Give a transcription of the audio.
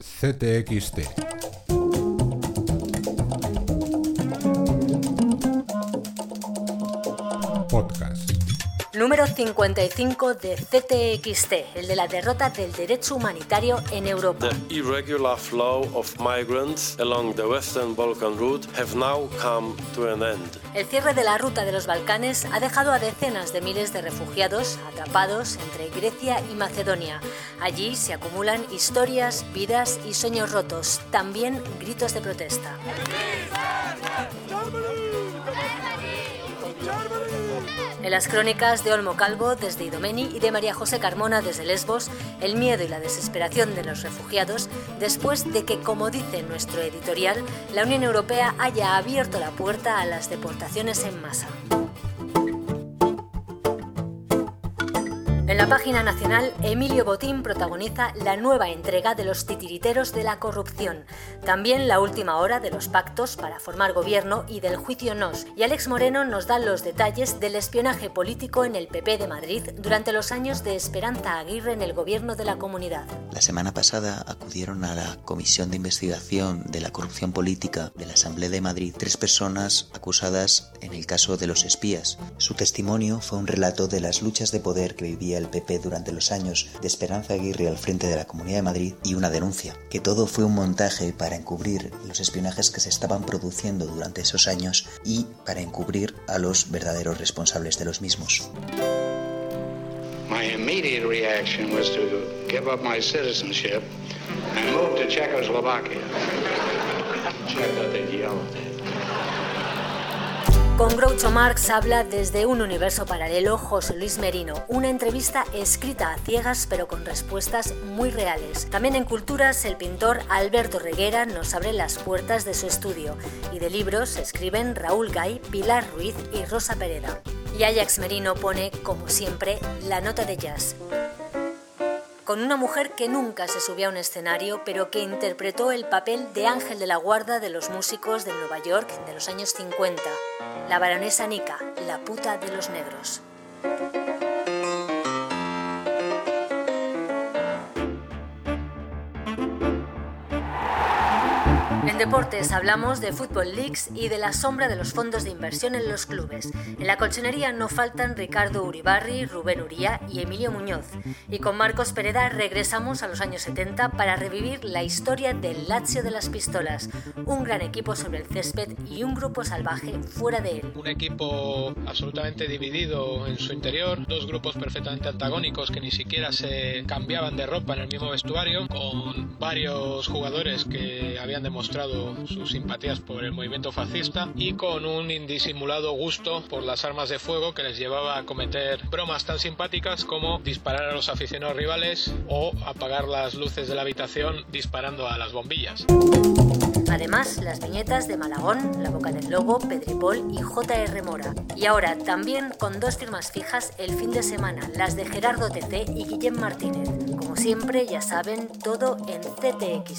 CTXT. Podcast. Número 55 de CTXT, el de la derrota del derecho humanitario en Europa. The irregular flow of migrants along the Western Balkan route have now come to an end. El cierre de la ruta de los Balcanes ha dejado a decenas de miles de refugiados atrapados entre Grecia y Macedonia. Allí se acumulan historias, vidas y sueños rotos, también gritos de protesta. En las crónicas de Olmo Calvo desde Idomeni y de María José Carmona desde Lesbos, el miedo y la desesperación de los refugiados después de que, como dice nuestro editorial, la Unión Europea haya abierto la puerta a las deportaciones en masa. La página nacional, Emilio Botín protagoniza la nueva entrega de los titiriteros de la corrupción, también la última hora de los pactos para formar gobierno y del juicio NOS, y Alex Moreno nos da los detalles del espionaje político en el PP de Madrid durante los años de Esperanza Aguirre en el gobierno de la comunidad. La semana pasada acudieron a la Comisión de Investigación de la Corrupción Política de la Asamblea de Madrid tres personas acusadas en el caso de los espías. Su testimonio fue un relato de las luchas de poder que vivía el PP durante los años de Esperanza Aguirre al frente de la Comunidad de Madrid y una denuncia, que todo fue un montaje para encubrir los espionajes que se estaban produciendo durante esos años y para encubrir a los verdaderos responsables de los mismos. My immediate reaction was to give up my citizenship and move to Czechoslovakia. Check out that yellow there. Con Groucho Marx habla desde un universo paralelo José Luis Merino, una entrevista escrita a ciegas pero con respuestas muy reales. También en Culturas el pintor Alberto Reguera nos abre las puertas de su estudio y de libros escriben Raúl Gay, Pilar Ruiz y Rosa Pereda. Y Ajax Merino pone, como siempre, la nota de jazz con una mujer que nunca se subió a un escenario, pero que interpretó el papel de ángel de la guarda de los músicos de Nueva York de los años 50, la baronesa Nika, la puta de los negros. En deportes hablamos de Football Leagues y de la sombra de los fondos de inversión en los clubes. En la colchonería no faltan Ricardo Uribarri, Rubén Uría y Emilio Muñoz. Y con Marcos Pereda regresamos a los años 70 para revivir la historia del Lazio de las Pistolas, un gran equipo sobre el césped y un grupo salvaje fuera de él. Un equipo absolutamente dividido en su interior, dos grupos perfectamente antagónicos que ni siquiera se cambiaban de ropa en el mismo vestuario, con varios jugadores que habían demostrado sus simpatías por el movimiento fascista y con un indisimulado gusto por las armas de fuego que les llevaba a cometer bromas tan simpáticas como disparar a los aficionados rivales o apagar las luces de la habitación disparando a las bombillas. Además, las viñetas de Malagón, La Boca del Lobo, Pedripol y J.R. Mora. Y ahora también con dos firmas fijas el fin de semana, las de Gerardo TC y Guillem Martínez. Como siempre, ya saben, todo en ctxt.es.